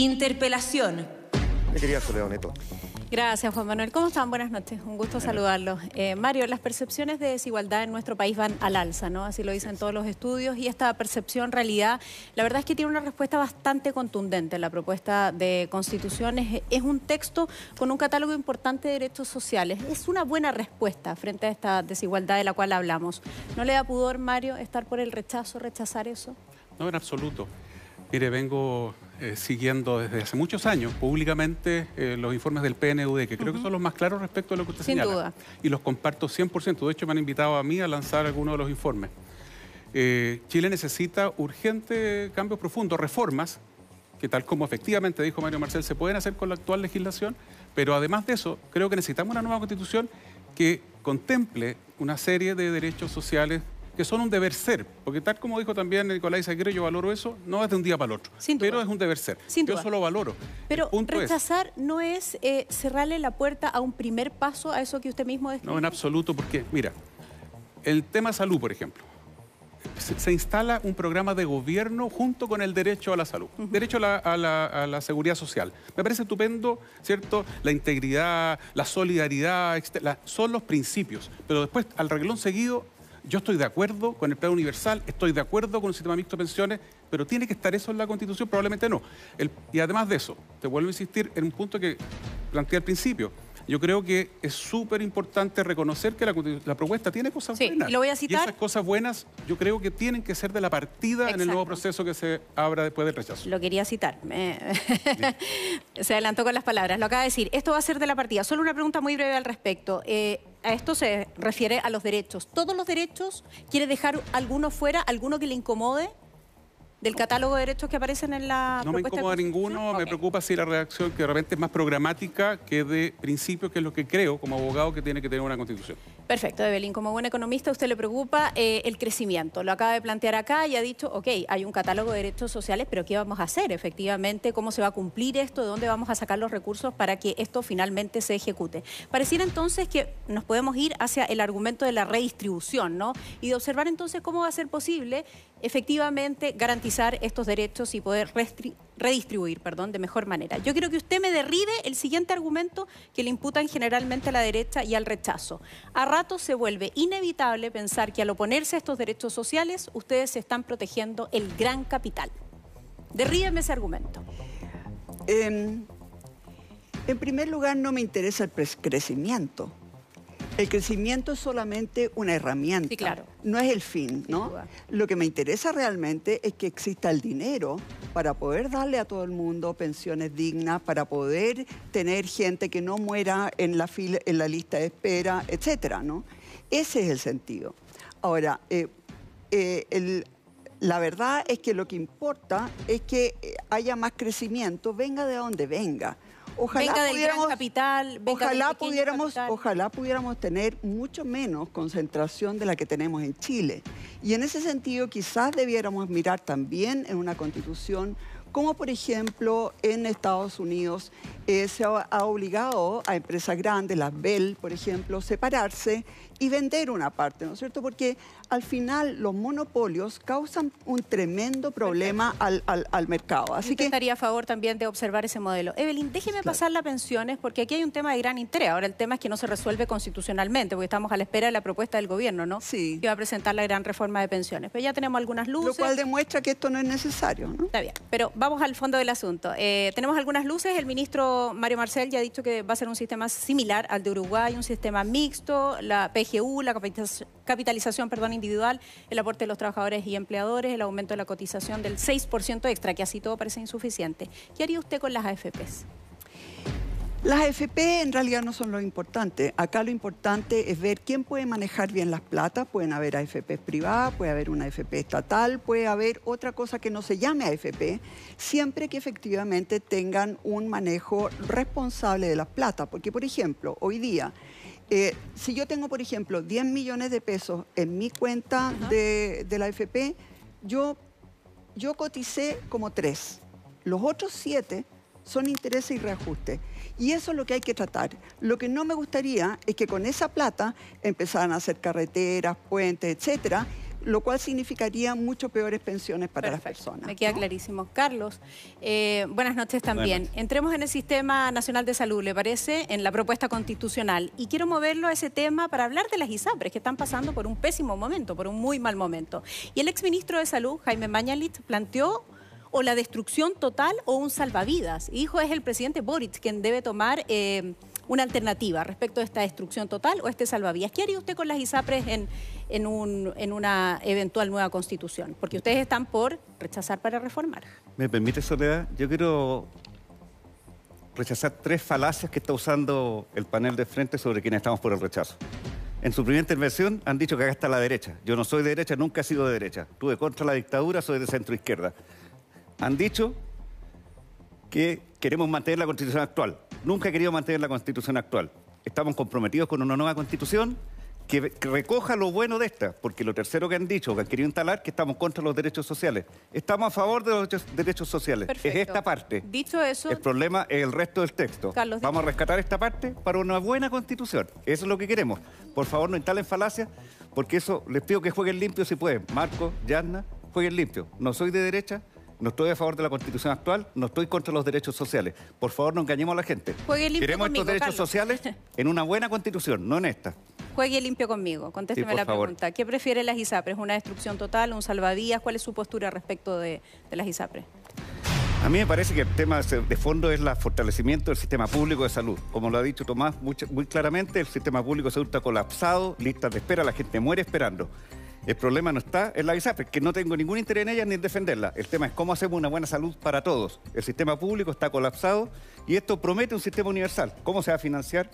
Interpelación. Me quería Soledad Neto. Gracias, Juan Manuel. ¿Cómo están? Buenas noches. Un gusto saludarlos. Eh, Mario, las percepciones de desigualdad en nuestro país van al alza, ¿no? Así lo dicen todos los estudios. Y esta percepción, realidad, la verdad es que tiene una respuesta bastante contundente. La propuesta de constitución es, es un texto con un catálogo importante de derechos sociales. Es una buena respuesta frente a esta desigualdad de la cual hablamos. ¿No le da pudor, Mario, estar por el rechazo, rechazar eso? No, en absoluto. Mire, vengo eh, siguiendo desde hace muchos años públicamente eh, los informes del PNUD, que creo que son los más claros respecto a lo que usted Sin señala. duda. Y los comparto 100%. De hecho, me han invitado a mí a lanzar algunos de los informes. Eh, Chile necesita urgente cambios profundos, reformas, que tal como efectivamente dijo Mario Marcel, se pueden hacer con la actual legislación, pero además de eso, creo que necesitamos una nueva constitución que contemple una serie de derechos sociales que son un deber ser, porque tal como dijo también Nicolás Aguirre, yo valoro eso, no es de un día para el otro, Sin pero es un deber ser. Sin yo solo valoro. Pero es- rechazar no es eh, cerrarle la puerta a un primer paso a eso que usted mismo describe. No, en absoluto, porque, mira, el tema salud, por ejemplo, se, se instala un programa de gobierno junto con el derecho a la salud, derecho a la, a la- a la seguridad social. Me parece estupendo, ¿cierto? La integridad, la solidaridad, la- son los principios, pero después, al reglón seguido, yo estoy de acuerdo con el plan universal, estoy de acuerdo con el sistema mixto de pensiones, pero ¿tiene que estar eso en la Constitución? Probablemente no. El- y además de eso, te vuelvo a insistir en un punto que planteé al principio. Yo creo que es súper importante reconocer que la, propuesta tiene cosas Sí, buenas. y lo voy a Y citar. esas cosas buenas yo creo que tienen que ser de la partida en el nuevo proceso que se abra después del rechazo. Lo quería citar. Me- se adelantó con las palabras. Lo acaba de decir. Esto va a ser de la partida. Solo una pregunta muy breve al respecto. Eh, a esto se refiere a los derechos. ¿Todos los derechos? ¿Quiere dejar alguno fuera? ¿Alguno que le incomode? ¿Del catálogo de derechos que aparecen en la No me de incomoda Constitución? ninguno, me preocupa si la redacción que de repente es más programática que de principios, que es lo que creo como abogado que tiene que tener una constitución. Perfecto, Evelyn. Como buen economista, usted le preocupa eh, el crecimiento. Lo acaba de plantear acá y ha dicho, ok, hay un catálogo de derechos sociales, pero ¿qué vamos a hacer efectivamente? ¿Cómo se va a cumplir esto? ¿De dónde vamos a sacar los recursos para que esto finalmente se ejecute? Pareciera entonces que nos podemos ir hacia el argumento de la redistribución, ¿no? Y de observar entonces cómo va a ser posible efectivamente garantizar estos derechos y poder restri- redistribuir, perdón, de mejor manera. Yo quiero que usted me derribe el siguiente argumento que le imputan generalmente a la derecha y al rechazo. A ratos se vuelve inevitable pensar que al oponerse a estos derechos sociales, ustedes se están protegiendo el gran capital. Derríbeme ese argumento. Em, en primer lugar, no me interesa el crecimiento. El crecimiento es solamente una herramienta. Sí, claro. No es el fin, ¿no? Lo que me interesa realmente es que exista el dinero para poder darle a todo el mundo pensiones dignas, para poder tener gente que no muera en la fila, en la lista de espera, etcétera, ¿no? Ese es el sentido. Ahora, eh, eh, la verdad es que lo que importa es que eh, haya más crecimiento, venga de donde venga. Ojalá venga del gran pudiéramos- capital, venga ojalá pudiéramos, capital. ojalá pudiéramos tener mucho menos concentración de la que tenemos en Chile. Y en ese sentido, quizás debiéramos mirar también en una constitución como por ejemplo en Estados Unidos eh, se ha, ha obligado a empresas grandes, las Bell, por ejemplo, separarse y vender una parte, ¿no es cierto? Porque al final los monopolios causan un tremendo problema al, al- al mercado. Así Así que estaría a favor también de observar ese modelo. Evelyn, déjeme pasar las pensiones porque aquí hay un tema de gran interés. Ahora el tema es que no se resuelve constitucionalmente porque estamos a la espera de la propuesta del gobierno, ¿no? Sí. Que va a presentar la gran reforma de pensiones. Pero ya tenemos algunas lo luces. cual demuestra que esto no es necesario, ¿no? Está bien, pero vamos al fondo del asunto. Eh, tenemos algunas luces. El ministro Mario Marcel ya ha dicho que va a ser un sistema similar al de Uruguay, un sistema mixto, la La capitalización, capitalización perdón, individual, el aporte de los trabajadores y empleadores, el aumento de la cotización del 6% extra, que así todo parece insuficiente. ¿Qué haría usted con las AFPs? Las AFP en realidad no son lo importante. Acá lo importante es ver quién puede manejar bien las platas. Pueden haber AFP privadas, puede haber una AFP estatal, puede haber otra cosa que no se llame AFP, siempre que efectivamente tengan un manejo responsable de las platas. Porque, por ejemplo, hoy día, eh, si yo tengo, por ejemplo, 10 millones de pesos en mi cuenta de, de la AFP, yo, yo coticé como tres. Los otros siete son intereses y reajustes. Y eso es lo que hay que tratar. Lo que no me gustaría es que con esa plata empezaran a hacer carreteras, puentes, etcétera, lo cual significaría mucho peores pensiones para las personas. Me queda ¿no? clarísimo. Carlos, eh, buenas noches también. Buenas Entremos en el Sistema Nacional de Salud, ¿le parece? En la propuesta constitucional. Y quiero moverlo a ese tema para hablar de las ISAPRES, que están pasando por un pésimo momento, por un muy mal momento. Y el exministro de Salud, Jaime Mañalit, planteó o la destrucción total o un salvavidas. Y dijo, es el presidente Boric quien debe tomar... eh, una alternativa respecto a esta destrucción total o este salvavidas. ¿Qué haría usted con las ISAPRES en, en, un- en una eventual nueva constitución? Porque ustedes están por rechazar para reformar. ¿Me permite, Soledad? Yo quiero rechazar tres falacias que está usando el panel de frente sobre quienes estamos por el rechazo. En su primera intervención han dicho que acá está la derecha. Yo no soy de derecha, nunca he sido de derecha. Tuve contra la dictadura, soy de centro izquierda. Han dicho que queremos mantener la constitución actual. Nunca he querido mantener la constitución actual. Estamos comprometidos con una nueva constitución que, recoja lo bueno de esta, porque lo tercero que han dicho, que han querido instalar, que estamos contra los derechos sociales. Estamos a favor de los derechos- derechos sociales. Perfecto. Es esta parte. Dicho eso, El problema es el resto del texto. Carlos, Vamos a rescatar esta parte para una buena constitución. Eso es lo que queremos. Por favor, no instalen falacias, porque eso les pido que jueguen limpio si pueden. Marco, Yarna, jueguen limpio. No soy de derecha, no estoy a favor de la constitución actual, no estoy contra los derechos sociales. Por favor, no engañemos a la gente. Juegue limpio Queremos conmigo, estos derechos Carlos. sociales en una buena constitución, no en esta. juegue limpio conmigo. Contésteme Sí, la favor. pregunta. ¿Qué prefiere las ISAPRES? ¿Una destrucción total, un salvavidas? ¿Cuál es su postura respecto de, de las ISAPRES? A mí me parece que el tema de fondo es el fortalecimiento del sistema público de salud. Como lo ha dicho Tomás muy claramente, el sistema público de salud está colapsado, listas de espera, la gente muere esperando. El problema no está en la ISAPRE, que no tengo ningún interés en ella ni en defenderla. El tema es cómo hacemos una buena salud para todos. El sistema público está colapsado y esto promete un sistema universal. ¿Cómo se va a financiar?